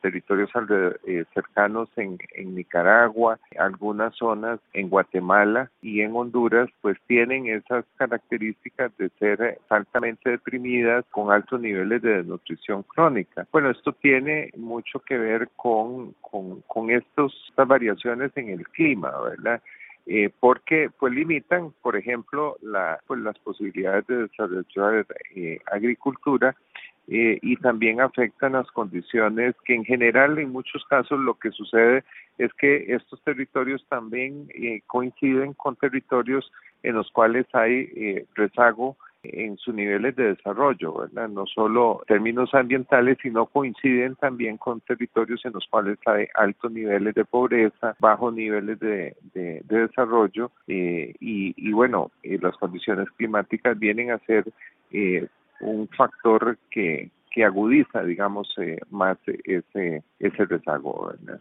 territorios eh, cercanos en, en, Nicaragua, algunas zonas en Guatemala y en Honduras, pues tienen esas características de ser altamente deprimidas con altos niveles de desnutrición crónica. Bueno, esto tiene mucho que ver con, con, estos, estas variaciones en el clima, ¿verdad? Eh, porque pues limitan, por ejemplo, la, pues, las posibilidades de desarrollar eh, agricultura eh, y también afectan las condiciones que en general en muchos casos lo que sucede es que estos territorios también coinciden con territorios en los cuales hay rezago en sus niveles de desarrollo, ¿verdad? No solo términos ambientales, sino coinciden también con territorios en los cuales hay altos niveles de pobreza, bajos niveles de, desarrollo eh, y, bueno, eh, las condiciones climáticas vienen a ser eh, un factor que, que agudiza, digamos, más ese, ese rezago, ¿verdad?